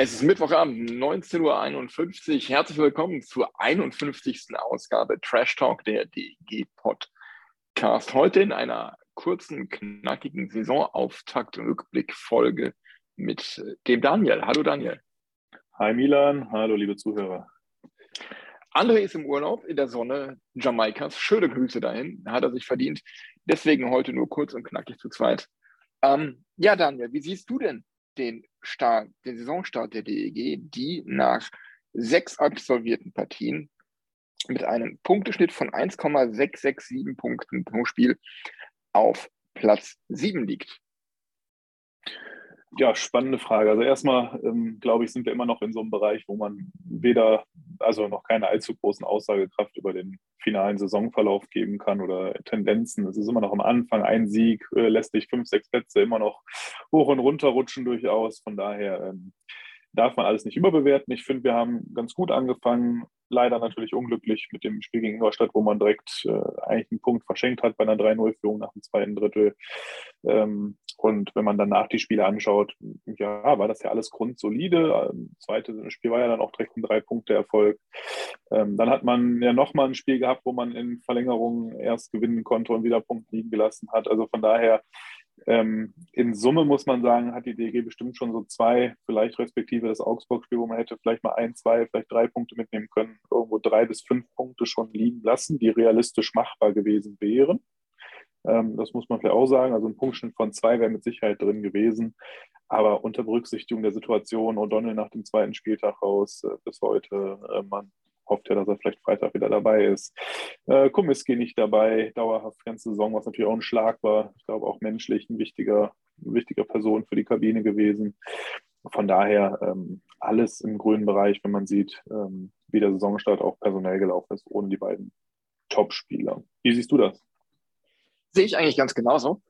Es ist Mittwochabend, 19.51 Uhr. Herzlich willkommen zur 51. Ausgabe Trash Talk, der DG Podcast. Heute in einer kurzen, knackigen Saisonauftakt- und Rückblickfolge mit dem Daniel. Hallo Daniel. Hi Milan, hallo liebe Zuhörer. André ist im Urlaub in der Sonne Jamaikas. Schöne Grüße dahin, hat er sich verdient. Deswegen heute nur kurz und knackig zu zweit. Ähm, ja, Daniel, wie siehst du denn den Start, den Saisonstart der DEG, die nach sechs absolvierten Partien mit einem Punkteschnitt von 1,667 Punkten pro Spiel auf Platz 7 liegt. Ja, spannende Frage. Also erstmal, ähm, glaube ich, sind wir immer noch in so einem Bereich, wo man weder, also noch keine allzu großen Aussagekraft über den finalen Saisonverlauf geben kann oder Tendenzen. Es ist immer noch am Anfang ein Sieg, äh, lässt sich fünf, sechs Plätze immer noch hoch und runter rutschen durchaus. Von daher ähm, darf man alles nicht überbewerten. Ich finde, wir haben ganz gut angefangen. Leider natürlich unglücklich mit dem Spiel gegen Ingolstadt, wo man direkt äh, eigentlich einen Punkt verschenkt hat bei einer 3-0-Führung nach dem zweiten Drittel. Ähm, und wenn man danach die Spiele anschaut, ja, war das ja alles grundsolide. Ähm, zweites Spiel war ja dann auch direkt ein Drei-Punkte-Erfolg. Ähm, dann hat man ja nochmal ein Spiel gehabt, wo man in Verlängerung erst gewinnen konnte und wieder Punkt liegen gelassen hat. Also von daher ähm, in Summe muss man sagen, hat die DG bestimmt schon so zwei, vielleicht respektive das Augsburg-Spiel, wo man hätte vielleicht mal ein, zwei, vielleicht drei Punkte mitnehmen können, irgendwo drei bis fünf Punkte schon liegen lassen, die realistisch machbar gewesen wären. Ähm, das muss man vielleicht auch sagen. Also ein Punktschnitt von zwei wäre mit Sicherheit drin gewesen. Aber unter Berücksichtigung der Situation, O'Donnell nach dem zweiten Spieltag raus äh, bis heute, äh, man hofft ja, dass er vielleicht Freitag wieder dabei ist. Äh, Komiski nicht dabei, dauerhaft ganze Saison, was natürlich auch ein Schlag war. Ich glaube auch menschlich ein wichtiger, eine wichtige Person für die Kabine gewesen. Von daher ähm, alles im grünen Bereich, wenn man sieht, ähm, wie der Saisonstart auch personell gelaufen ist, ohne die beiden Top-Spieler. Wie siehst du das? Sehe ich eigentlich ganz genauso.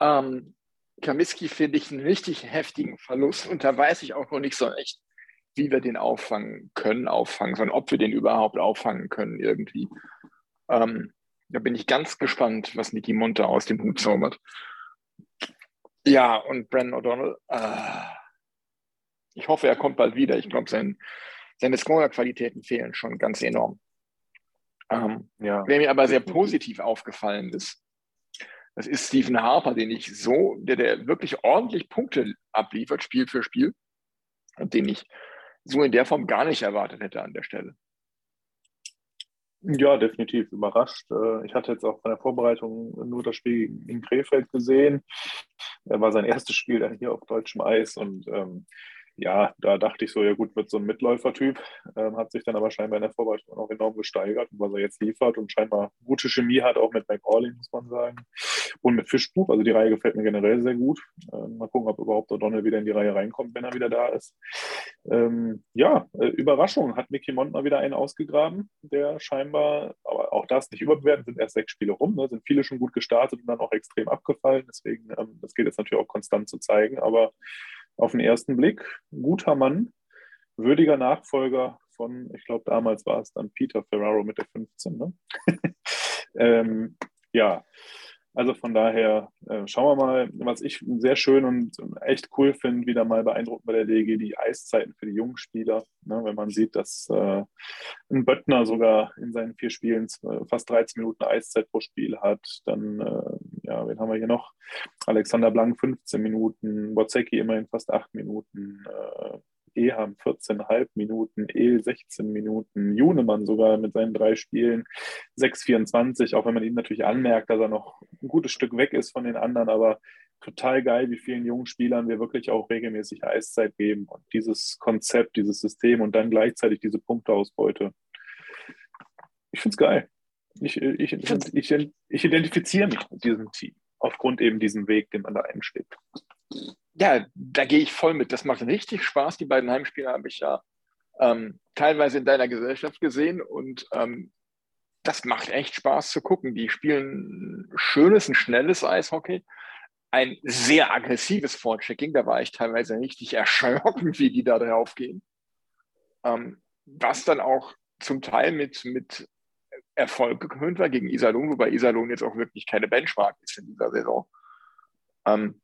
Ähm, Kamiski finde ich einen richtig heftigen Verlust und da weiß ich auch noch nicht so echt, wie wir den auffangen können, auffangen, sondern ob wir den überhaupt auffangen können irgendwie. Ähm, da bin ich ganz gespannt, was Niki Munter aus dem Hut zaubert. Ja, und Brandon O'Donnell, äh, ich hoffe, er kommt bald wieder. Ich glaube, sein, seine Scorer-Qualitäten fehlen schon ganz enorm. Ähm, ja. Wer mir aber sehr positiv aufgefallen ist, das ist Stephen Harper, den ich so, der, der wirklich ordentlich Punkte abliefert, Spiel für Spiel, und den ich so in der Form gar nicht erwartet hätte an der Stelle. Ja, definitiv überrascht. Äh, ich hatte jetzt auch von der Vorbereitung nur das Spiel in Krefeld gesehen. Er war sein erstes Spiel dann hier auf deutschem Eis und ähm, ja, da dachte ich so, ja gut, wird so ein Mitläufertyp, ähm, hat sich dann aber scheinbar in der Vorbereitung auch enorm gesteigert, was er jetzt liefert und scheinbar gute Chemie hat, auch mit McAuley, muss man sagen. Und mit Fischbuch, also die Reihe gefällt mir generell sehr gut. Ähm, mal gucken, ob überhaupt O'Donnell wieder in die Reihe reinkommt, wenn er wieder da ist. Ähm, ja, äh, Überraschung, hat Mickey Mont mal wieder einen ausgegraben, der scheinbar, aber auch das nicht überbewerten, sind erst sechs Spiele rum, ne, sind viele schon gut gestartet und dann auch extrem abgefallen. Deswegen, ähm, das geht jetzt natürlich auch konstant zu zeigen, aber auf den ersten Blick guter Mann, würdiger Nachfolger von, ich glaube, damals war es dann Peter Ferraro mit der 15. Ne? ähm, ja, also von daher äh, schauen wir mal, was ich sehr schön und echt cool finde, wieder mal beeindruckend bei der DG, die Eiszeiten für die jungen Spieler. Ne, wenn man sieht, dass äh, ein Böttner sogar in seinen vier Spielen fast 13 Minuten Eiszeit pro Spiel hat, dann, äh, ja, wen haben wir hier noch? Alexander Blank 15 Minuten, Wozecki immerhin fast 8 Minuten. Äh, Eham 14,5 Minuten, El 16 Minuten, Junemann sogar mit seinen drei Spielen 6,24, auch wenn man ihm natürlich anmerkt, dass er noch ein gutes Stück weg ist von den anderen, aber total geil, wie vielen jungen Spielern wir wirklich auch regelmäßig Eiszeit geben und dieses Konzept, dieses System und dann gleichzeitig diese Punkteausbeute. Ich finde es geil. Ich, ich, ich, ich identifiziere mich mit diesem Team aufgrund eben diesem Weg, den man da einschlägt. Ja, da gehe ich voll mit. Das macht richtig Spaß. Die beiden Heimspiele habe ich ja ähm, teilweise in deiner Gesellschaft gesehen und ähm, das macht echt Spaß zu gucken. Die spielen schönes, ein schnelles Eishockey, ein sehr aggressives Vorchecking. Da war ich teilweise richtig erschrocken, wie die da drauf gehen. Ähm, was dann auch zum Teil mit, mit Erfolg gekrönt war gegen Iserlohn, wobei Iserlohn jetzt auch wirklich keine Benchmark ist in dieser Saison. Ähm,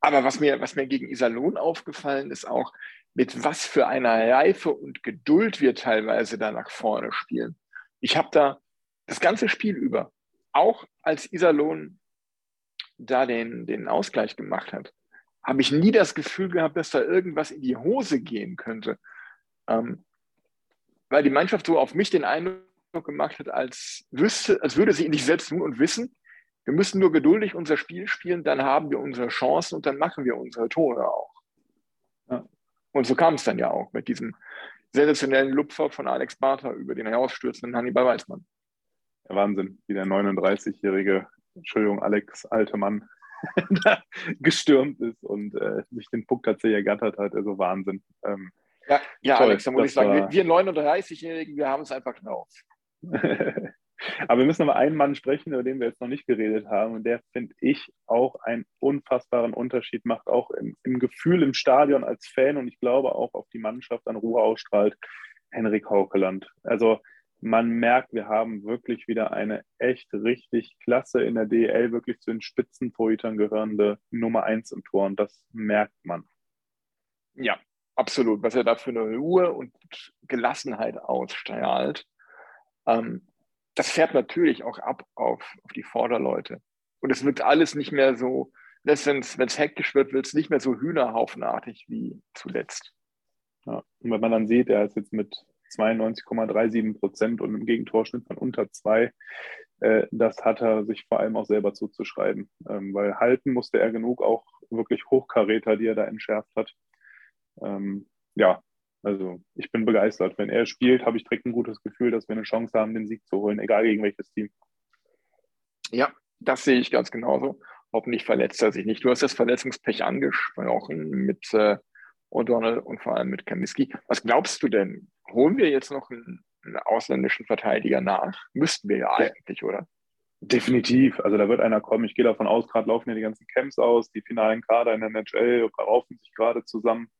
aber was mir, was mir gegen Iserlohn aufgefallen ist, auch mit was für einer Reife und Geduld wir teilweise da nach vorne spielen. Ich habe da das ganze Spiel über, auch als Iserlohn da den, den Ausgleich gemacht hat, habe ich nie das Gefühl gehabt, dass da irgendwas in die Hose gehen könnte. Ähm, weil die Mannschaft so auf mich den Eindruck gemacht hat, als, wüsste, als würde sie nicht selbst tun und wissen, wir müssen nur geduldig unser Spiel spielen, dann haben wir unsere Chancen und dann machen wir unsere Tore auch. Ja. Und so kam es dann ja auch mit diesem sensationellen Lupfer von Alex Barter über den herausstürzenden Hannibal Weizmann. Der Wahnsinn, wie der 39-jährige, Entschuldigung, Alex, alte Mann, gestürmt ist und äh, sich den Puck tatsächlich ergattert hat. Also Wahnsinn. Ähm, ja, ja Toll, Alex, da muss ich sagen, wir, wir 39-Jährigen, wir haben es einfach drauf. Aber wir müssen über einen Mann sprechen, über den wir jetzt noch nicht geredet haben. Und der, finde ich, auch einen unfassbaren Unterschied macht, auch im, im, Gefühl im Stadion als Fan und ich glaube auch auf die Mannschaft an Ruhe ausstrahlt, Henrik Haukeland. Also man merkt, wir haben wirklich wieder eine echt richtig klasse in der DL, wirklich zu den Spitzentorhütern gehörende Nummer 1 im Tor. Und das merkt man. Ja, Absolut, was er da für eine Ruhe und Gelassenheit ausstrahlt. Ähm, das fährt natürlich auch ab auf, auf die Vorderleute. Und es wird alles nicht mehr so, wenn es hektisch wird, wird es nicht mehr so hühnerhaufenartig wie zuletzt. Ja, und wenn man dann sieht, er ist jetzt mit 92,37 Prozent und im Gegentorschnitt von unter zwei, äh, das hat er sich vor allem auch selber zuzuschreiben. Ähm, weil halten musste er genug auch wirklich Hochkaräter, die er da entschärft hat ähm, ja, also ich bin begeistert. Wenn er spielt, habe ich direkt ein gutes Gefühl, dass wir eine Chance haben, den Sieg zu holen, egal gegen welches Team. Ja, das sehe ich ganz genauso. Hoffentlich verletzt er sich nicht. Du hast das Verletzungspech angesprochen mit äh, O'Donnell und vor allem mit Kamiski. Was glaubst du denn? Holen wir jetzt noch einen, einen ausländischen Verteidiger nach? Müssten wir ja eigentlich, oder? Definitiv. Also da wird einer kommen. Ich gehe davon aus, gerade laufen ja die ganzen Camps aus, die finalen Kader in der NHL raufen sich gerade zusammen.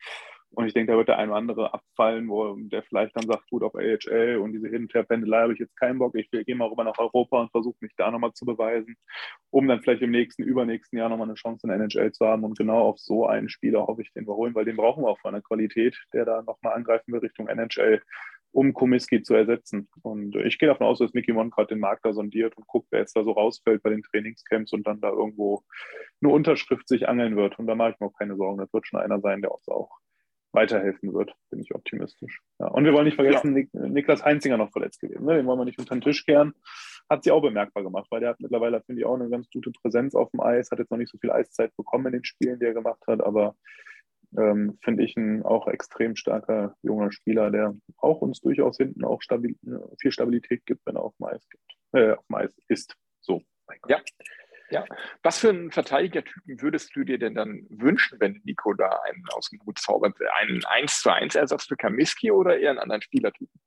Und ich denke, da wird der eine oder andere abfallen, wo der vielleicht dann sagt, gut, auf AHL und diese Hin- und Pendelei habe ich jetzt keinen Bock. Ich gehe mal rüber nach Europa und versuche mich da nochmal zu beweisen, um dann vielleicht im nächsten, übernächsten Jahr nochmal eine Chance in der NHL zu haben. Und genau auf so einen Spieler hoffe ich, den wir holen, weil den brauchen wir auch von der Qualität, der da nochmal angreifen will Richtung NHL um Komiski zu ersetzen. Und ich gehe davon aus, dass Mickey Mon gerade den Markt da sondiert und guckt, wer jetzt da so rausfällt bei den Trainingscamps und dann da irgendwo eine Unterschrift sich angeln wird. Und da mache ich mir auch keine Sorgen. Das wird schon einer sein, der uns auch weiterhelfen wird, bin ich optimistisch. Ja. Und wir wollen nicht vergessen, ja. Nik Niklas Heinzinger noch verletzt gewesen. Ne? Den wollen wir nicht unter den Tisch kehren. Hat sie auch bemerkbar gemacht, weil der hat mittlerweile, finde ich, auch eine ganz gute Präsenz auf dem Eis, hat jetzt noch nicht so viel Eiszeit bekommen in den Spielen, die er gemacht hat, aber ähm, finde ich ein auch extrem starker junger Spieler, der auch uns durchaus hinten auch stabil, viel Stabilität gibt, wenn er auf dem Eis gibt, äh, auf dem Eis ist. So. Ja. Ja. Was für einen Verteidigertypen würdest du dir denn dann wünschen, wenn Nico da einen aus dem Hut zaubert? Einen 1 zu 1 Ersatz für Kamiski oder eher einen anderen Spielertypen?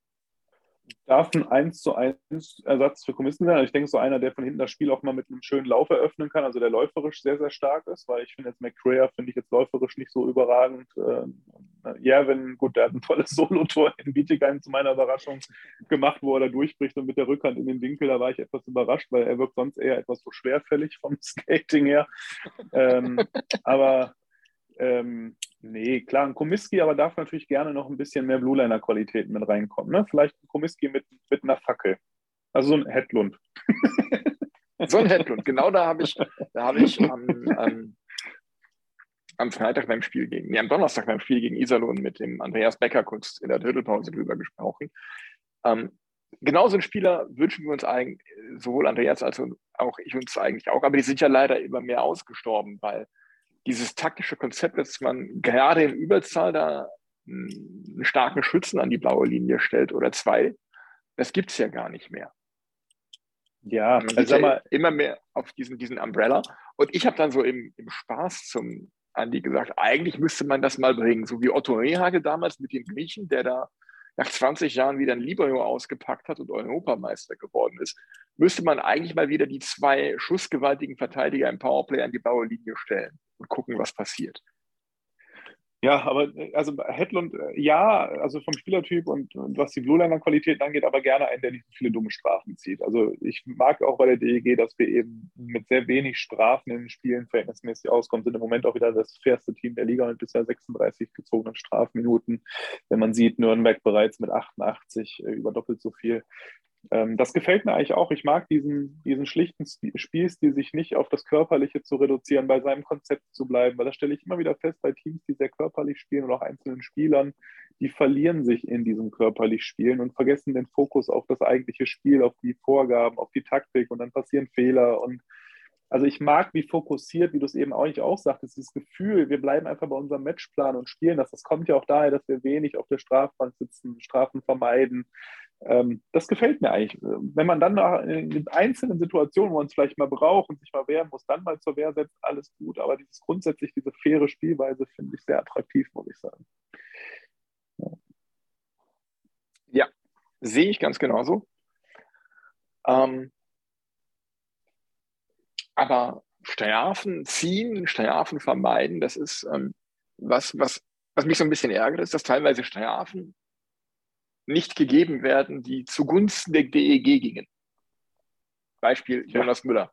Darf ein 1 zu 1 Ersatz für Kommissen sein. Also ich denke, so einer, der von hinten das Spiel auch mal mit einem schönen Lauf eröffnen kann, also der läuferisch sehr, sehr stark ist, weil ich finde jetzt McCrea finde ich jetzt läuferisch nicht so überragend. Ähm, ja, wenn, gut, der hat ein tolles Solo-Tor in Bietigheim zu meiner Überraschung gemacht, wo er da durchbricht und mit der Rückhand in den Winkel, da war ich etwas überrascht, weil er wirkt sonst eher etwas so schwerfällig vom Skating her. ähm, aber ähm, nee, klar, ein Komiski, aber darf natürlich gerne noch ein bisschen mehr Blue Liner Qualität mit reinkommen. Ne? Vielleicht ein Komiski mit, mit einer Fackel. Also so ein Headlund. so ein Headlund, genau da habe ich, da habe ich am, am, am Freitag beim Spiel gegen, nee, am Donnerstag beim Spiel gegen Iserlohn mit dem Andreas Becker kurz in der Drittelpause drüber gesprochen. Ähm, genau so einen Spieler wünschen wir uns eigentlich, sowohl Andreas als auch ich uns eigentlich auch, aber die sind ja leider immer mehr ausgestorben, weil dieses taktische Konzept, dass man gerade in Überzahl da einen starken Schützen an die blaue Linie stellt oder zwei, das gibt es ja gar nicht mehr. Ja, man also sag mal, immer mehr auf diesen, diesen Umbrella. Und ich habe dann so im, im Spaß zum Andi gesagt, eigentlich müsste man das mal bringen, so wie Otto Rehagel damals mit dem Griechen, der da nach 20 Jahren wieder ein Libero ausgepackt hat und Europameister geworden ist, müsste man eigentlich mal wieder die zwei schussgewaltigen Verteidiger im Powerplay an die blaue Linie stellen und gucken, was passiert. Ja, aber äh, also Hedlund, äh, ja, also vom Spielertyp und, und was die Blue-Liner-Qualität angeht, aber gerne einen, der nicht so viele dumme Strafen zieht. Also ich mag auch bei der DEG, dass wir eben mit sehr wenig Strafen in den Spielen verhältnismäßig auskommen, sind im Moment auch wieder das fairste Team der Liga mit bisher 36 gezogenen Strafminuten. Wenn man sieht, Nürnberg bereits mit 88 äh, über doppelt so viel. Ähm, das gefällt mir eigentlich auch. Ich mag diesen, diesen schlichten Spielstil, sich nicht auf das Körperliche zu reduzieren, bei seinem Konzept zu bleiben, weil das stelle ich immer wieder fest bei Teams, die sehr körperlich spielen und auch einzelnen Spielern, die verlieren sich in diesem körperlich Spielen und vergessen den Fokus auf das eigentliche Spiel, auf die Vorgaben, auf die Taktik und dann passieren Fehler und also ich mag, wie fokussiert, wie du es eben auch nicht auch sagtest, dieses Gefühl, wir bleiben einfach bei unserem Matchplan und spielen das. Das kommt ja auch daher, dass wir wenig auf der Strafbank sitzen, Strafen vermeiden, ähm, das gefällt mir eigentlich. Wenn man dann in einzelnen Situationen, wo man es vielleicht mal braucht und sich mal wehren muss, dann mal zur Wehr setzt, alles gut. Aber dieses grundsätzlich, diese faire Spielweise finde ich sehr attraktiv, muss ich sagen. Ja, ja sehe ich ganz genauso. Ähm, aber Strafen ziehen, Strafen vermeiden, das ist ähm, was, was, was mich so ein bisschen ärgert, ist, dass teilweise Strafen nicht gegeben werden, die zugunsten der DEG gingen. Beispiel Jonas Müller.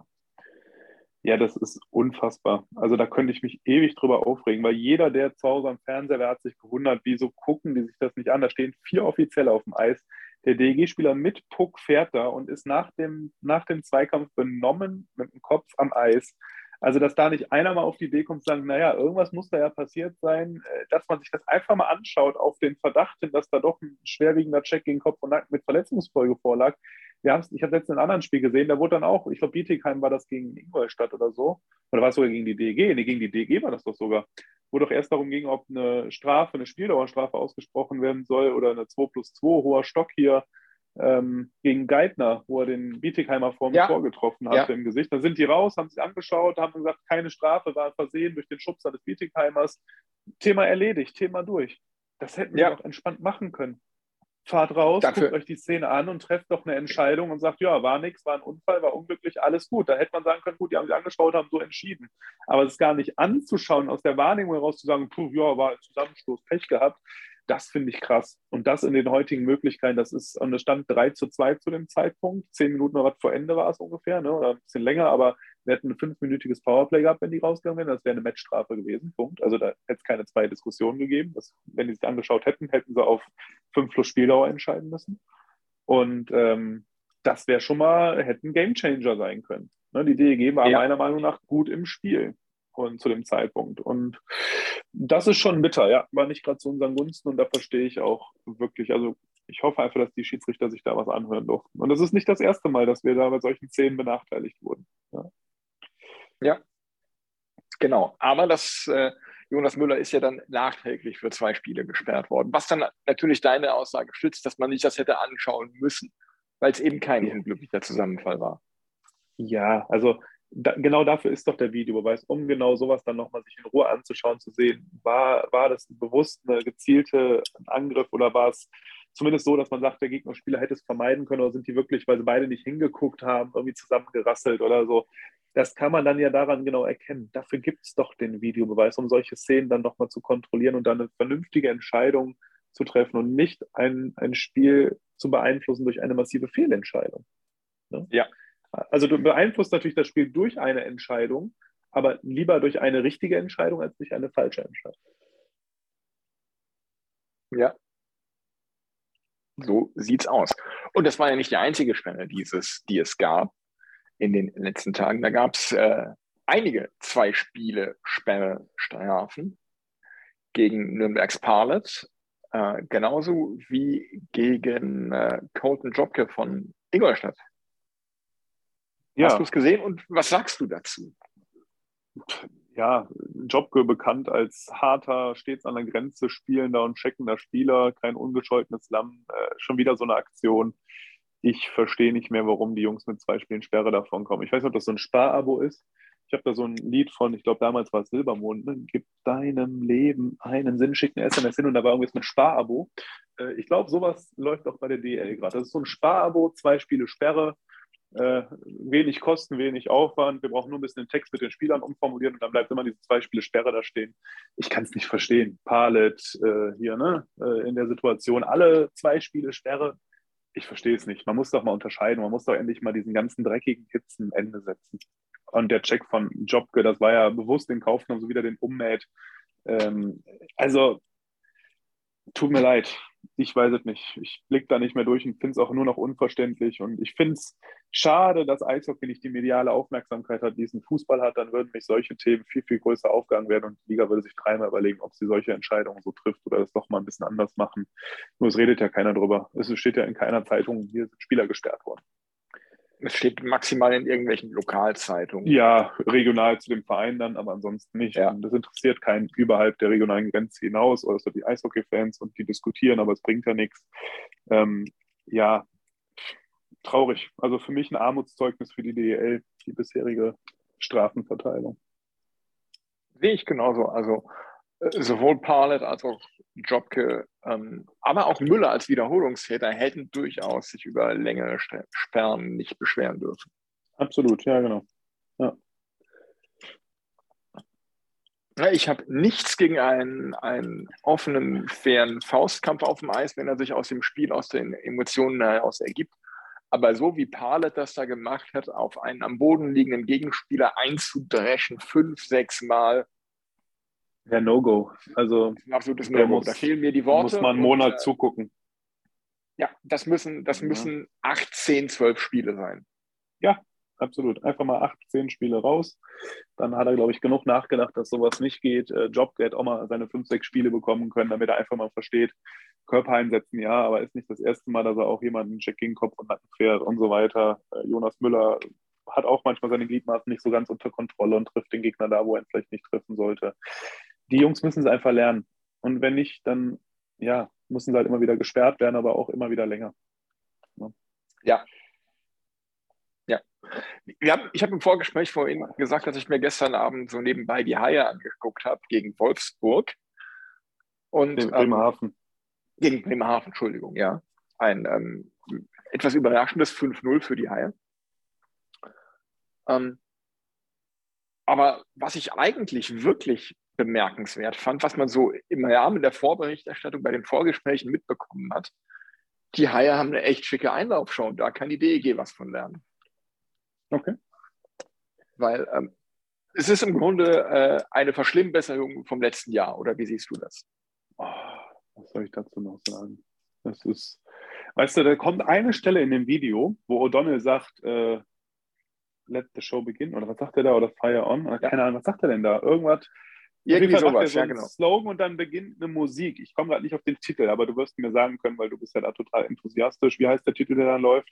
Ja, das ist unfassbar. Also da könnte ich mich ewig drüber aufregen, weil jeder, der zu Hause am Fernseher, der hat sich gewundert, wieso gucken die sich das nicht an. Da stehen vier Offizielle auf dem Eis. Der DEG-Spieler mit Puck fährt da und ist nach dem, nach dem Zweikampf benommen mit dem Kopf am Eis. Also, dass da nicht einer mal auf die Idee kommt, zu sagen, naja, irgendwas muss da ja passiert sein, äh, dass man sich das einfach mal anschaut auf den Verdacht hin, dass da doch ein schwerwiegender Check gegen Kopf und Nacken mit Verletzungsfolge vorlag. Wir ich habe letztens ein anderes Spiel gesehen, da wurde dann auch, ich glaube, Bietigheim war das gegen Ingolstadt oder so, oder war es sogar gegen die DEG? Nee, gegen die DEG war das doch sogar, wo doch erst darum ging, ob eine Strafe, eine Spieldauerstrafe ausgesprochen werden soll oder eine 2 plus 2 hoher Stock hier ähm, gegen Geithner, wo er den Bietigheimer vor dem ja. Tor getroffen hat ja. im Gesicht. Da sind die raus, haben sich angeschaut, haben gesagt, keine Strafe, war versehen durch den Schubser des Bietigheimers. Thema erledigt, Thema durch. Das hätten ja. wir auch entspannt machen können. Fahrt raus, Dafür. guckt euch die Szene an und trefft doch eine Entscheidung und sagt, ja, war nichts, war ein Unfall, war unglücklich, alles gut. Da hätte man sagen können, gut, die haben sich angeschaut, haben so entschieden. Aber es gar nicht anzuschauen, aus der Wahrnehmung heraus zu sagen, puh, ja, war ein Zusammenstoß, Pech gehabt, das finde ich krass. Und das in den heutigen Möglichkeiten, das ist, und es stand 3 zu 2 zu dem Zeitpunkt, zehn Minuten oder was vor Ende war es ungefähr, ne? oder ein bisschen länger, aber wir hätten ein fünfminütiges Powerplay gehabt, wenn die rausgegangen wären, das wäre eine Matchstrafe gewesen, Punkt. Also da hätte es keine zwei Diskussionen gegeben. Das, wenn die sich angeschaut hätten, hätten sie auf 5 plus Spieldauer entscheiden müssen. Und ähm, das wäre schon mal, hätte ein Gamechanger sein können. Ne? Die DEG war ja. meiner Meinung nach gut im Spiel und zu dem Zeitpunkt. Und das ist schon bitter, ja, war nicht gerade zu unseren Gunsten und da verstehe ich auch wirklich, also ich hoffe einfach, dass die Schiedsrichter sich da was anhören durften. Und das ist nicht das erste Mal, dass wir da bei solchen Szenen benachteiligt wurden. Ja, ja. genau. Aber das äh, Jonas Müller ist ja dann nachträglich für zwei Spiele gesperrt worden, was dann natürlich deine Aussage stützt, dass man sich das hätte anschauen müssen, weil es eben kein unglücklicher Zusammenfall war. Ja, also da, genau dafür ist doch der Videobeweis, um genau sowas dann nochmal sich in Ruhe anzuschauen, zu sehen, war, war das bewusst eine gezielte Angriff oder war es zumindest so, dass man sagt, der Gegnerspieler hätte es vermeiden können oder sind die wirklich, weil sie beide nicht hingeguckt haben, irgendwie zusammengerasselt oder so. Das kann man dann ja daran genau erkennen. Dafür gibt es doch den Videobeweis, um solche Szenen dann nochmal zu kontrollieren und dann eine vernünftige Entscheidung zu treffen und nicht ein, ein Spiel zu beeinflussen durch eine massive Fehlentscheidung. Ne? Ja, also du beeinflusst natürlich das Spiel durch eine Entscheidung, aber lieber durch eine richtige Entscheidung als durch eine falsche Entscheidung. Ja. So sieht's aus. Und das war ja nicht die einzige Spende, dieses, die es gab in den letzten Tagen. Da gab es äh, einige zwei Spiele Sperre strafen gegen Nürnbergs Parlet, äh, genauso wie gegen äh, Colton Jobke von Ingolstadt. Ja. Hast du es gesehen und was sagst du dazu? Ja, Jobke bekannt als harter, stets an der Grenze spielender und checkender Spieler, kein ungescholtenes Lamm, äh, schon wieder so eine Aktion. Ich verstehe nicht mehr, warum die Jungs mit zwei Spielen Sperre davon kommen. Ich weiß nicht, ob das so ein Sparabo ist. Ich habe da so ein Lied von, ich glaube, damals war es Silbermond, ne? gib deinem Leben einen Sinn, schick eine SMS hin und da war irgendwas mit Sparabo. Äh, ich glaube, sowas läuft auch bei der DL gerade. Das ist so ein Sparabo, zwei Spiele Sperre, äh, wenig Kosten, wenig Aufwand. Wir brauchen nur ein bisschen den Text mit den Spielern umformulieren und dann bleibt immer diese zwei Spiele Sperre da stehen. Ich kann es nicht verstehen. Palet äh, hier ne, äh, in der Situation, alle zwei Spiele Sperre. Ich verstehe es nicht. Man muss doch mal unterscheiden. Man muss doch endlich mal diesen ganzen dreckigen Hits ein Ende setzen. Und der Check von Jobke, das war ja bewusst in Kauf genommen, so wieder den ummäht. Ähm, also, tut mir leid. Ich weiß es nicht. Ich blicke da nicht mehr durch und finde es auch nur noch unverständlich. Und ich finde es schade, dass Eishockey nicht die mediale Aufmerksamkeit hat, die es im Fußball hat. Dann würden mich solche Themen viel, viel größer aufgegangen werden und die Liga würde sich dreimal überlegen, ob sie solche Entscheidungen so trifft oder das doch mal ein bisschen anders machen. Nur es redet ja keiner drüber. Es steht ja in keiner Zeitung, hier sind Spieler gesperrt worden. Es steht maximal in irgendwelchen Lokalzeitungen. Ja, regional zu dem Verein dann, aber ansonsten nicht. Ja. Das interessiert keinen überhalb der regionalen Grenze hinaus, oder so die Eishockey-Fans und die diskutieren, aber es bringt ja nichts. Ähm, ja, traurig. Also für mich ein Armutszeugnis für die DEL, die bisherige Strafenverteilung. Sehe ich genauso. Also sowohl Parlet als auch Jobke, ähm, aber auch Müller als Wiederholungstäter hätten durchaus sich über längere Sperren nicht beschweren dürfen. Absolut, ja, genau. Ja. Ich habe nichts gegen einen, einen offenen, fairen Faustkampf auf dem Eis, wenn er sich aus dem Spiel, aus den Emotionen heraus ergibt. Aber so wie Palet das da gemacht hat, auf einen am Boden liegenden Gegenspieler einzudreschen, fünf, sechs Mal, ja, No-Go. Also ein absolutes No-Go. Da fehlen mir die Worte. Muss man einen Monat und, äh, zugucken. Ja, das müssen, das ja. müssen acht, zehn, zwölf Spiele sein. Ja, absolut. Einfach mal acht, zehn Spiele raus. Dann hat er, glaube ich, genug nachgedacht, dass sowas nicht geht. Äh, Job hätte auch mal seine fünf, sechs Spiele bekommen können, damit er einfach mal versteht, Körper einsetzen, ja, aber ist nicht das erste Mal, dass er auch jemanden Check gegen Kopf und Nacken fährt und so weiter. Äh, Jonas Müller hat auch manchmal seine Gliedmaßen nicht so ganz unter Kontrolle und trifft den Gegner da, wo er ihn vielleicht nicht treffen sollte die Jungs müssen es einfach lernen. Und wenn nicht, dann ja, müssen sie halt immer wieder gesperrt werden, aber auch immer wieder länger. Ja. Ja. ja. Haben, ich habe im Vorgespräch vorhin gesagt, dass ich mir gestern Abend so nebenbei die Haie angeguckt habe gegen Wolfsburg. Und, gegen Bremerhaven. Ähm, gegen Bremerhaven, Entschuldigung, ja. Ein ähm, etwas überraschendes 5-0 für die Haie. Ähm, aber was ich eigentlich wirklich bemerkenswert fand, was man so im Rahmen der Vorberichterstattung bei den Vorgesprächen mitbekommen hat. Die Haie haben eine echt schicke Einlaufshow und da kann die DEG was von lernen. Okay. Weil ähm, es ist im Grunde äh, eine Verschlimmbesserung vom letzten Jahr, oder wie siehst du das? Oh, was soll ich dazu noch sagen? Das ist, weißt du, da kommt eine Stelle in dem Video, wo O'Donnell sagt, äh, let the show begin, oder was sagt er da, oder fire on, oder keine Ahnung, was sagt er denn da? Irgendwas, irgendwie sowas, so ja, genau. Slogan und dann beginnt eine Musik. Ich komme gerade nicht auf den Titel, aber du wirst mir sagen können, weil du bist ja da total enthusiastisch. Wie heißt der Titel, der dann läuft?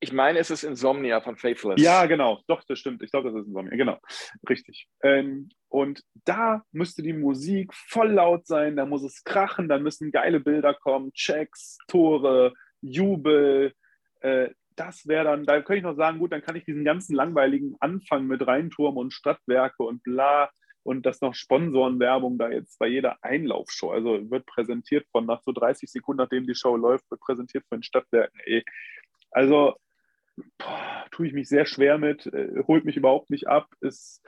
Ich meine, es ist Insomnia von Faithless. Ja, genau. Doch, das stimmt. Ich glaube, das ist Insomnia. Genau. Richtig. Ähm, und da müsste die Musik voll laut sein, da muss es krachen, da müssen geile Bilder kommen, Checks, Tore, Jubel. Äh, das wäre dann, da könnte ich noch sagen, gut, dann kann ich diesen ganzen langweiligen Anfang mit Rheinturm und Stadtwerke und bla und dass noch Sponsorenwerbung da jetzt bei jeder Einlaufshow, also wird präsentiert von nach so 30 Sekunden, nachdem die Show läuft, wird präsentiert von den Stadtwerken. Ey. Also boah, tue ich mich sehr schwer mit, äh, holt mich überhaupt nicht ab. Ist,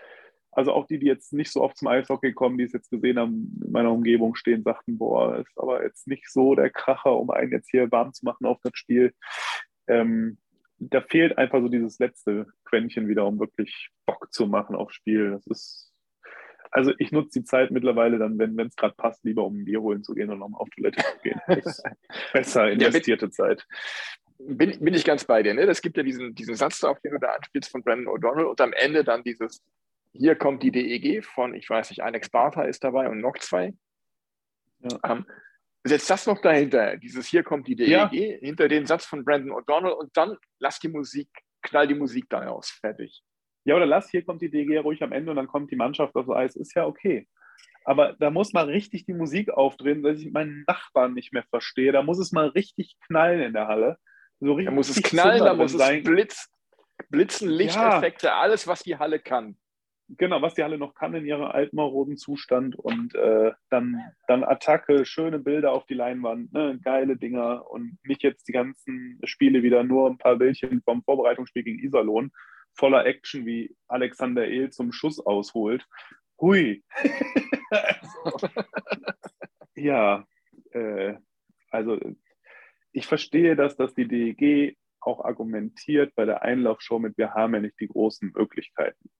also auch die, die jetzt nicht so oft zum Eishockey kommen, die es jetzt gesehen haben, in meiner Umgebung stehen, sagten, boah, ist aber jetzt nicht so der Kracher, um einen jetzt hier warm zu machen auf das Spiel. Ähm, da fehlt einfach so dieses letzte Quäntchen wieder, um wirklich Bock zu machen aufs Spiel. Das ist also ich nutze die Zeit mittlerweile dann, wenn es gerade passt, lieber um ein Bier holen zu gehen und um auf Toilette zu gehen. besser investierte ja, Zeit. Bin, bin ich ganz bei dir. Ne? Das gibt ja diesen, diesen Satz, auf den du da anspielst von Brandon O'Donnell und am Ende dann dieses hier kommt die DEG von, ich weiß nicht, Alex Bartha ist dabei und noch zwei. Ja. Ähm, setzt das noch dahinter, dieses hier kommt die DEG, ja. hinter den Satz von Brandon O'Donnell und dann lass die Musik, knall die Musik da raus, fertig. Ja, oder lass, hier kommt die DEG ruhig am Ende und dann kommt die Mannschaft aufs Eis, ist ja okay. Aber da muss mal richtig die Musik aufdrehen, dass ich meinen Nachbarn nicht mehr verstehe. Da muss es mal richtig knallen in der Halle. So richtig da muss es knallen, da muss es Blitz, Blitzen, Lichteffekte, ja. alles, was die Halle kann genau, was die Halle noch kann in ihrem altmaroden Zustand und äh, dann, dann Attacke, schöne Bilder auf die Leinwand, ne, geile Dinger und nicht jetzt die ganzen Spiele wieder nur ein paar Bildchen vom Vorbereitungsspiel gegen Iserlohn, voller Action, wie Alexander Ehl zum Schuss ausholt. Hui. also, ja, äh, also ich verstehe das, dass die DEG auch argumentiert bei der Einlaufshow mit, wir haben ja nicht die großen Möglichkeiten.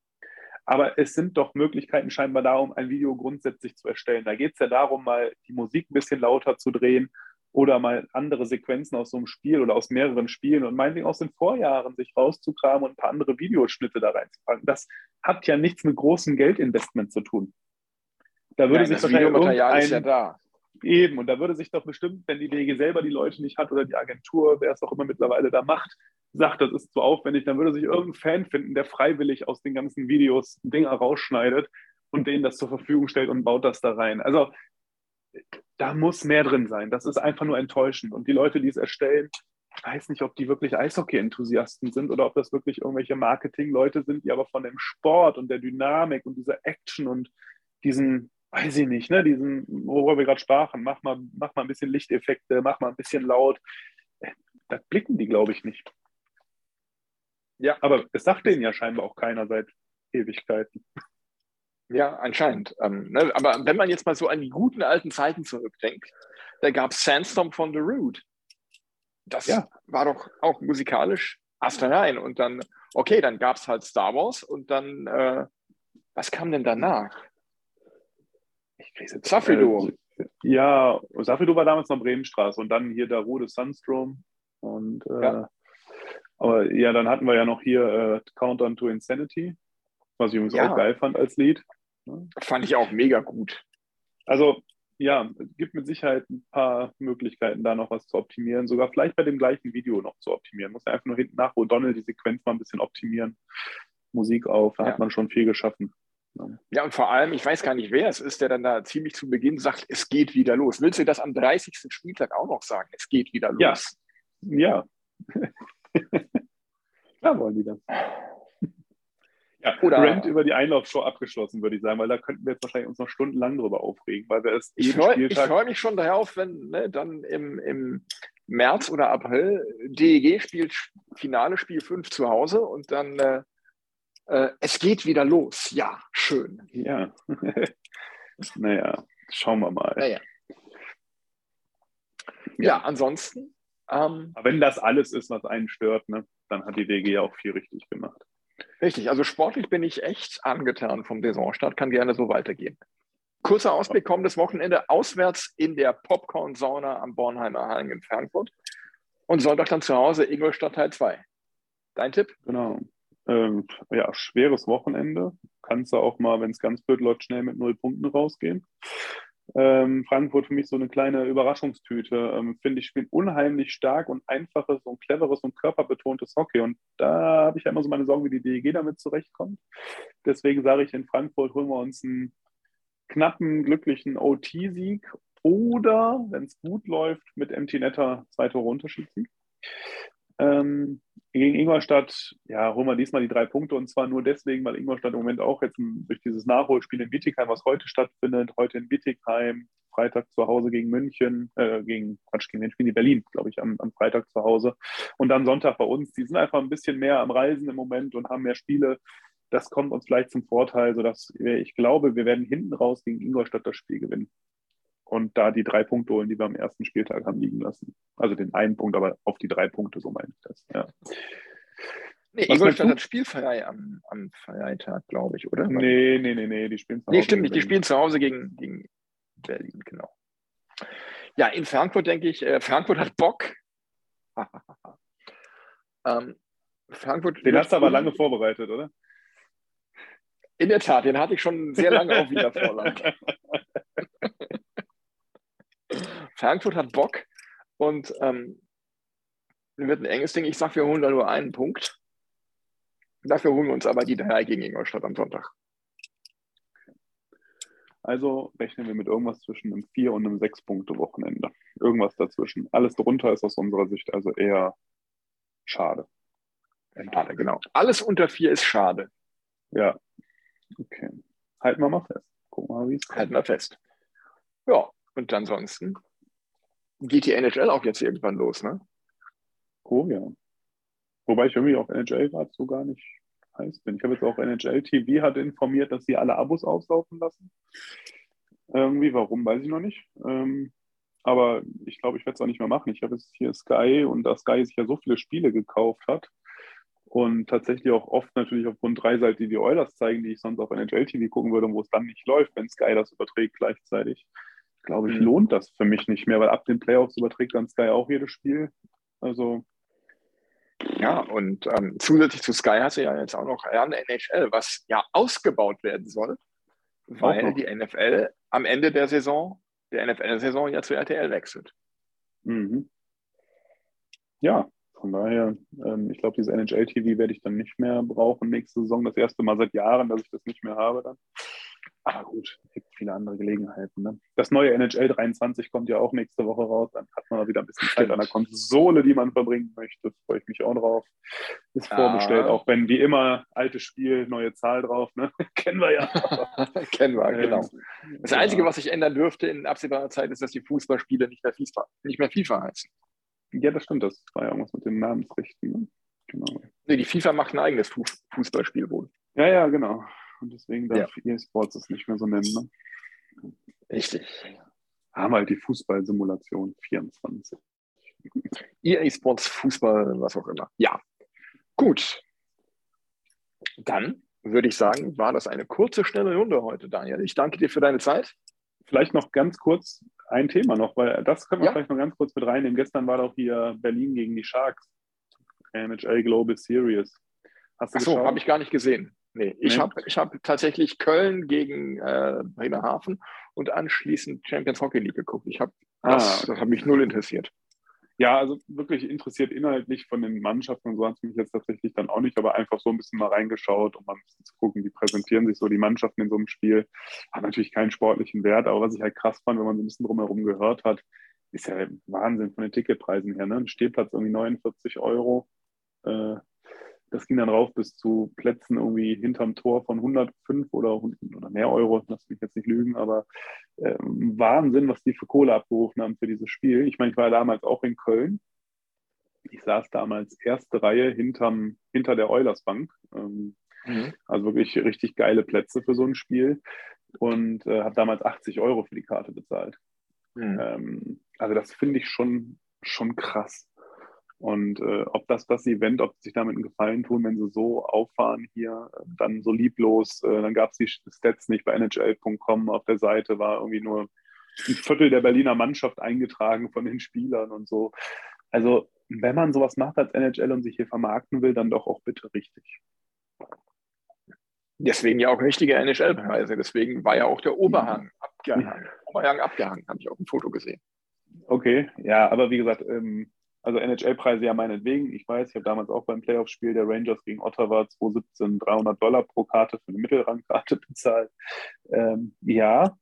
Aber es sind doch Möglichkeiten scheinbar da, um ein Video grundsätzlich zu erstellen. Da geht es ja darum, mal die Musik ein bisschen lauter zu drehen oder mal andere Sequenzen aus so einem Spiel oder aus mehreren Spielen und meinetwegen aus den Vorjahren sich rauszukramen und ein paar andere Videoschnitte da reinzupacken. Das hat ja nichts mit großem Geldinvestment zu tun. Da würde Nein, sich das Videomaterial ist ja da. Eben, und da würde sich doch bestimmt, wenn die DG selber die Leute nicht hat oder die Agentur, wer es auch immer mittlerweile da macht, sagt, das ist zu aufwendig, dann würde sich irgendein Fan finden, der freiwillig aus den ganzen Videos Dinger rausschneidet und denen das zur Verfügung stellt und baut das da rein. Also da muss mehr drin sein. Das ist einfach nur enttäuschend. Und die Leute, die es erstellen, ich weiß nicht, ob die wirklich Eishockey-Enthusiasten sind oder ob das wirklich irgendwelche Marketing-Leute sind, die aber von dem Sport und der Dynamik und dieser Action und diesen, weiß ich nicht, ne, diesen, worüber wir gerade sprachen, mach mal, mach mal ein bisschen Lichteffekte, mach mal ein bisschen laut. Das blicken die, glaube ich, nicht. Ja, aber es sagt denen ja scheinbar auch keiner seit Ewigkeiten. Ja, anscheinend. Ähm, ne, aber wenn man jetzt mal so an die guten alten Zeiten zurückdenkt, da gab es Sandstorm von The Root. Das ja. war doch auch musikalisch astrein. Und dann, okay, dann gab es halt Star Wars und dann, äh, was kam denn danach? Ich krieg's jetzt. Safido. Äh, ja, Safido war damals noch Bremenstraße und dann hier der Rude Sunstrom und äh, ja. Aber ja, dann hatten wir ja noch hier äh, Countdown to Insanity, was ich übrigens ja. auch geil fand als Lied. Ja. Fand ich auch mega gut. Also ja, es gibt mit Sicherheit ein paar Möglichkeiten, da noch was zu optimieren. Sogar vielleicht bei dem gleichen Video noch zu optimieren. Muss ja einfach nur hinten nach, wo Donald die Sequenz mal ein bisschen optimieren. Musik auf, da ja. hat man schon viel geschaffen. Ja. und vor allem, ich weiß gar nicht, wer es ist, der dann da ziemlich zu Beginn sagt, es geht wieder los. Willst du das am 30. Spieltag auch noch sagen? Es geht wieder los. Ja, ja. Klar wollen die das. Ja, Oder Rent über die Einlaufshow abgeschlossen, würde ich sagen, weil da könnten wir jetzt wahrscheinlich uns noch stundenlang drüber aufregen, weil wir es Ich freue freu mich schon darauf, wenn ne, dann im, im März oder April DEG spielt Finale Spiel 5 zu Hause und dann äh, äh, es geht wieder los. Ja, schön. Ja. naja, schauen wir mal. Naja. Ja, ja ansonsten ähm, Aber wenn das alles ist, was einen stört, ne, dann hat die DG ja auch viel richtig gemacht. Richtig, also sportlich bin ich echt angetan vom Saisonstart, kann gerne so weitergehen. Kurzer Ausblick kommendes Wochenende auswärts in der Popcorn-Sauna am Bornheimer Hallen in Frankfurt und Sonntag dann zu Hause Ingolstadt Teil 2. Dein Tipp? Genau. Ähm, ja, schweres Wochenende. Kannst du auch mal, wenn es ganz blöd läuft, schnell mit null Punkten rausgehen ähm, Frankfurt für mich so eine kleine Überraschungstüte. Ähm, Finde ich, spielt unheimlich stark und einfaches und cleveres und körperbetontes Hockey. Und da habe ich ja immer so meine Sorgen, wie die DEG damit zurechtkommt. Deswegen sage ich, in Frankfurt holen wir uns einen knappen, glücklichen OT-Sieg oder, wenn es gut läuft, mit MT Netter zwei Tore Unterschiedssieg. Ähm, gegen Ingolstadt, ja, holen wir diesmal die drei Punkte und zwar nur deswegen, weil Ingolstadt im Moment auch jetzt durch dieses Nachholspiel in Wittigheim, was heute stattfindet, heute in Wittigheim, Freitag zu Hause gegen München, äh, gegen, Quatsch, gegen den Spiel in Berlin, glaube ich, am, am Freitag zu Hause und dann Sonntag bei uns. Die sind einfach ein bisschen mehr am Reisen im Moment und haben mehr Spiele. Das kommt uns vielleicht zum Vorteil, sodass wir, ich glaube, wir werden hinten raus gegen Ingolstadt das Spiel gewinnen und da die drei Punkte holen, die wir am ersten Spieltag haben liegen lassen. Also den einen Punkt, aber auf die drei Punkte, so meine ich das. Ja. Nee, Ingolstadt hat spielfrei am, am Freitag, glaube ich, oder? Nee, nee, nee, nee, die spielen zu Hause. Nee, stimmt nicht, die spielen zu Hause gegen, gegen Berlin, genau. Ja, in Frankfurt denke ich, äh, Frankfurt hat Bock. ähm, Frankfurt Den hast du aber lange vorbereitet, oder? In der Tat, den hatte ich schon sehr lange auf Wiedervorlage. Frankfurt hat Bock und ähm, wird ein enges Ding. Ich sage, wir holen da nur einen Punkt. Dafür holen wir uns aber die drei gegen Ingolstadt am Sonntag. Also rechnen wir mit irgendwas zwischen einem 4 und einem 6-Punkte-Wochenende. Irgendwas dazwischen. Alles drunter ist aus unserer Sicht also eher schade. Schade, genau. Alles unter 4 ist schade. Ja. Okay. Halten wir mal fest. Gucken wir mal, wie es Halten wir fest. Ja, und ansonsten geht die NHL auch jetzt irgendwann los, ne? Oh ja. Wobei ich irgendwie auf NHL gerade so gar nicht heiß bin. Ich habe jetzt auch NHL TV hat informiert, dass sie alle Abos aufsaufen lassen. Irgendwie, warum, weiß ich noch nicht. Ähm, aber ich glaube, ich werde es auch nicht mehr machen. Ich habe jetzt hier Sky und da Sky sich ja so viele Spiele gekauft hat und tatsächlich auch oft natürlich aufgrund drei Seiten, die die Oilers zeigen, die ich sonst auf NHL TV gucken würde, wo es dann nicht läuft, wenn Sky das überträgt gleichzeitig. Glaube ich, mhm. lohnt das für mich nicht mehr, weil ab den Playoffs überträgt dann Sky auch jedes Spiel. Also ja, und ähm, zusätzlich zu Sky hast du ja jetzt auch noch eine NHL, was ja ausgebaut werden soll, weil die NFL am Ende der Saison, der NFL-Saison ja zu RTL wechselt. Mhm. Ja, von daher, ähm, ich glaube, dieses NHL-TV werde ich dann nicht mehr brauchen nächste Saison. Das erste Mal seit Jahren, dass ich das nicht mehr habe dann. Aber gut, es gibt viele andere Gelegenheiten. Ne? Das neue NHL 23 kommt ja auch nächste Woche raus. Dann hat man wieder ein bisschen Zeit an der Konsole, die man verbringen möchte. Freue ich mich auch drauf. Ist vorbestellt, auch wenn wie immer altes Spiel, neue Zahl drauf. Ne? Kennen wir ja. Kennen wir, genau. Das Einzige, was sich ändern dürfte in absehbarer Zeit, ist, dass die Fußballspiele nicht mehr FIFA, nicht mehr FIFA heißen. Ja, das stimmt. Das war ja irgendwas mit den Namensrechten. Ne? Genau. Nee, die FIFA macht ein eigenes Fußballspiel wohl. Ja, ja, genau. Und deswegen darf ja. E-Sports es nicht mehr so nennen. Ne? Richtig. Haben halt die Fußballsimulation 24. EA Sports, Fußball, was auch immer. Ja. Gut. Dann würde ich sagen, war das eine kurze, schnelle Runde heute, Daniel. Ich danke dir für deine Zeit. Vielleicht noch ganz kurz ein Thema noch, weil das können wir ja. vielleicht noch ganz kurz mit reinnehmen. Gestern war doch hier Berlin gegen die Sharks. NHL Global Series. Hast du Achso, habe ich gar nicht gesehen. Nee, ich nee. habe ich hab tatsächlich Köln gegen äh, Bremerhaven und anschließend Champions Hockey League geguckt. Ich habe ah. das, das hat mich null interessiert. Ja, also wirklich interessiert inhaltlich von den Mannschaften und so hat es mich jetzt tatsächlich dann auch nicht, aber einfach so ein bisschen mal reingeschaut, um mal ein bisschen zu gucken, wie präsentieren sich so die Mannschaften in so einem Spiel. Hat natürlich keinen sportlichen Wert, aber was ich halt krass fand, wenn man so ein bisschen drumherum gehört hat, ist ja Wahnsinn von den Ticketpreisen her. Ne? Ein Stehplatz irgendwie 49 Euro. Äh, das ging dann rauf bis zu Plätzen irgendwie hinterm Tor von 105 oder, oder mehr Euro, lass mich jetzt nicht lügen, aber äh, Wahnsinn, was die für Kohle abgerufen haben für dieses Spiel. Ich meine, ich war damals auch in Köln. Ich saß damals erste Reihe hinterm, hinter der Eulersbank. Ähm, mhm. Also wirklich richtig geile Plätze für so ein Spiel und äh, habe damals 80 Euro für die Karte bezahlt. Mhm. Ähm, also das finde ich schon, schon krass. Und äh, ob das das Event, ob sie sich damit einen Gefallen tun, wenn sie so auffahren hier, dann so lieblos, äh, dann gab es die Stats nicht bei NHL.com auf der Seite, war irgendwie nur ein Viertel der Berliner Mannschaft eingetragen von den Spielern und so. Also wenn man sowas macht als NHL und sich hier vermarkten will, dann doch auch bitte richtig. Deswegen ja auch richtige NHL-Preise. Deswegen war ja auch der Oberhang mhm. abgehangen. Oberhang abgehangen, habe ich auf dem Foto gesehen. Okay, ja, aber wie gesagt, ähm, also NHL-Preise ja meinetwegen. Ich weiß, ich habe damals auch beim Playoff-Spiel der Rangers gegen Ottawa 2017 300 Dollar pro Karte für eine Mittelrangkarte bezahlt. Ähm, ja,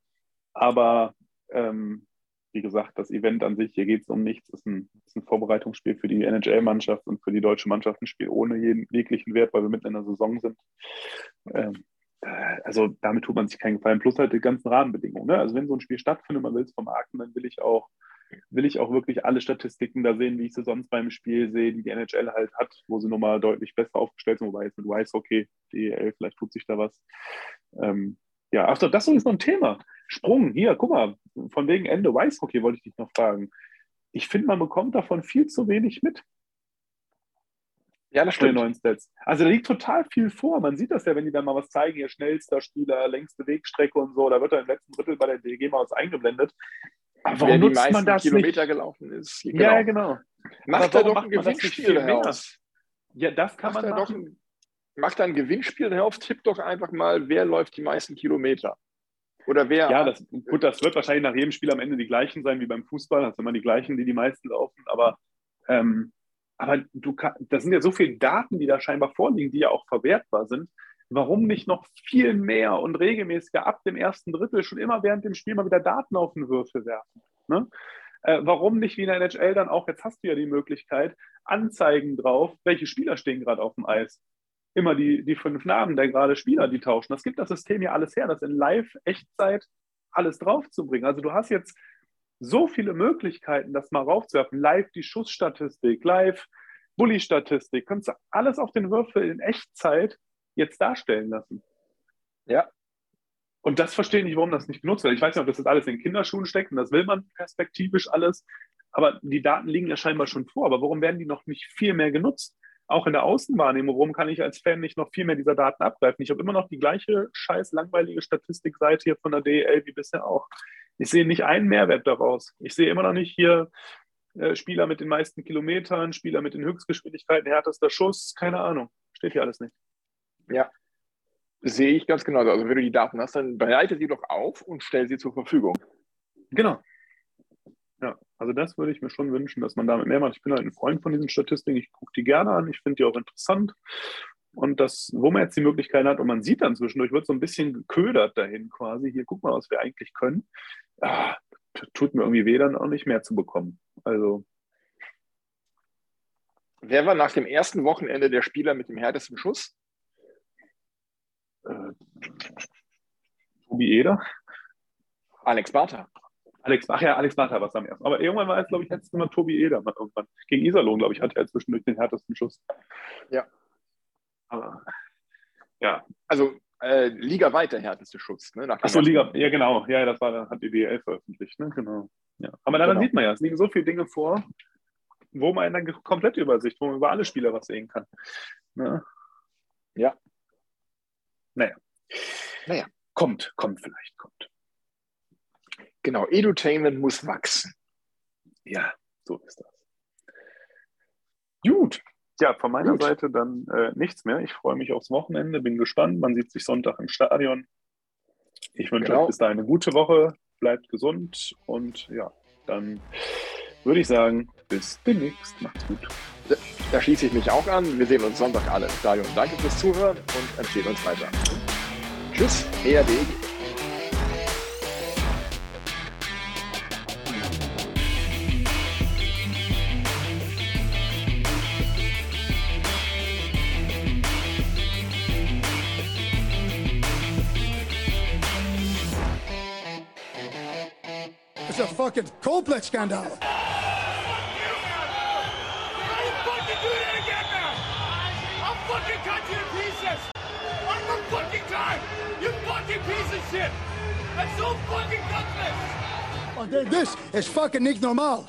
aber ähm, wie gesagt, das Event an sich, hier geht es um nichts, ist ein, ist ein Vorbereitungsspiel für die NHL-Mannschaft und für die deutsche Mannschaft ein Spiel ohne jeden jeglichen Wert, weil wir mitten in der Saison sind. Ähm, also damit tut man sich keinen Gefallen. Plus halt die ganzen Rahmenbedingungen. Ne? Also wenn so ein Spiel stattfindet, man will es vermarkten, dann will ich auch will ich auch wirklich alle Statistiken da sehen, wie ich sie sonst beim Spiel sehe, die die NHL halt hat, wo sie nochmal deutlich besser aufgestellt sind, wobei jetzt mit Weiß, okay, DEL, vielleicht tut sich da was. Ähm, ja, achso, das ist noch ein Thema. Sprung, hier, guck mal, von wegen Ende Weißhockey wollte ich dich noch fragen. Ich finde, man bekommt davon viel zu wenig mit. Ja, das stimmt. Neuen Stats. Also da liegt total viel vor. Man sieht das ja, wenn die dann mal was zeigen, hier schnellster Spieler, längste Wegstrecke und so, da wird er im letzten Drittel bei der DG mal was eingeblendet. Aber warum nutzt die man das Kilometer nicht? gelaufen ist. Genau. Ja, genau. Macht er doch ein Gewinnspiel mehr? Ja, das kann macht man machen. Doch mach da ein Gewinnspiel auf, tipp doch einfach mal, wer läuft die meisten Kilometer. Oder wer. Ja, das, gut, das wird wahrscheinlich nach jedem Spiel am Ende die gleichen sein wie beim Fußball. Das sind immer die gleichen, die die meisten laufen. Aber, ähm, aber du kann, das sind ja so viele Daten, die da scheinbar vorliegen, die ja auch verwertbar sind. Warum nicht noch viel mehr und regelmäßiger ab dem ersten Drittel schon immer während dem Spiel mal wieder Daten auf den Würfel werfen? Ne? Äh, warum nicht wie in der NHL dann auch, jetzt hast du ja die Möglichkeit, Anzeigen drauf, welche Spieler stehen gerade auf dem Eis immer die, die fünf Namen der gerade Spieler, die tauschen. Das gibt das System ja alles her, das in Live-Echtzeit alles draufzubringen. Also du hast jetzt so viele Möglichkeiten, das mal raufzuwerfen. Live die Schussstatistik, live Bully-Statistik, kannst du alles auf den Würfel in Echtzeit jetzt darstellen lassen. Ja. Und das verstehe ich nicht, warum das nicht genutzt wird. Ich weiß nicht, ob das jetzt alles in Kinderschuhen steckt und das will man perspektivisch alles. Aber die Daten liegen ja scheinbar schon vor. Aber warum werden die noch nicht viel mehr genutzt? auch in der Außenwahrnehmung, warum kann ich als Fan nicht noch viel mehr dieser Daten abgreifen? Ich habe immer noch die gleiche scheiß langweilige Statistikseite hier von der DEL wie bisher auch. Ich sehe nicht einen Mehrwert daraus. Ich sehe immer noch nicht hier äh, Spieler mit den meisten Kilometern, Spieler mit den Höchstgeschwindigkeiten, härtester Schuss, keine Ahnung. Steht hier alles nicht. Ja, sehe ich ganz genau. Also wenn du die Daten hast, dann bereite sie doch auf und stell sie zur Verfügung. Genau. Ja, also das würde ich mir schon wünschen, dass man damit mehr macht. Ich bin halt ein Freund von diesen Statistiken. Ich gucke die gerne an. Ich finde die auch interessant. Und das, wo man jetzt die Möglichkeit hat, und man sieht dann zwischendurch, wird so ein bisschen geködert dahin quasi. Hier, guck mal, was wir eigentlich können. Ah, tut mir irgendwie weh, dann auch nicht mehr zu bekommen. Also. Wer war nach dem ersten Wochenende der Spieler mit dem härtesten Schuss? Äh, Tobi Eder. Alex Barter. Alex, ach ja, Alex Bartha war es am ersten. Aber irgendwann war es, glaube ich, letztes Mal Tobi Edermann irgendwann. Gegen Iserlohn, glaube ich, hatte er zwischendurch den härtesten Schuss. Ja. Aber, ja. Also äh, Liga weit der härteste Schuss. Ne, Achso, Liga, ja genau. Ja, das war, hat die DL veröffentlicht. Ne? Genau. Ja. Aber dann genau. sieht man ja, es liegen so viele Dinge vor, wo man in einer kompletten Übersicht, wo man über alle Spieler was sehen kann. Ne? Ja. Naja. Naja. Kommt, kommt vielleicht, kommt. Genau, Edutainment muss wachsen. Ja, so ist das. Gut. Ja, von meiner Gut. Seite dann äh, nichts mehr. Ich freue mich aufs Wochenende, bin gespannt. Man sieht sich Sonntag im Stadion. Ich wünsche genau. euch bis dahin eine gute Woche. Bleibt gesund und ja, dann würde ich sagen, bis demnächst. Macht's gut. Da, schließe ich mich auch an. Wir sehen uns Sonntag alle im Stadion. Danke fürs Zuhören und empfehlen uns weiter. Tschüss, ERD. fucking Coldplay-Skandal. Und das ist fucking nicht normal.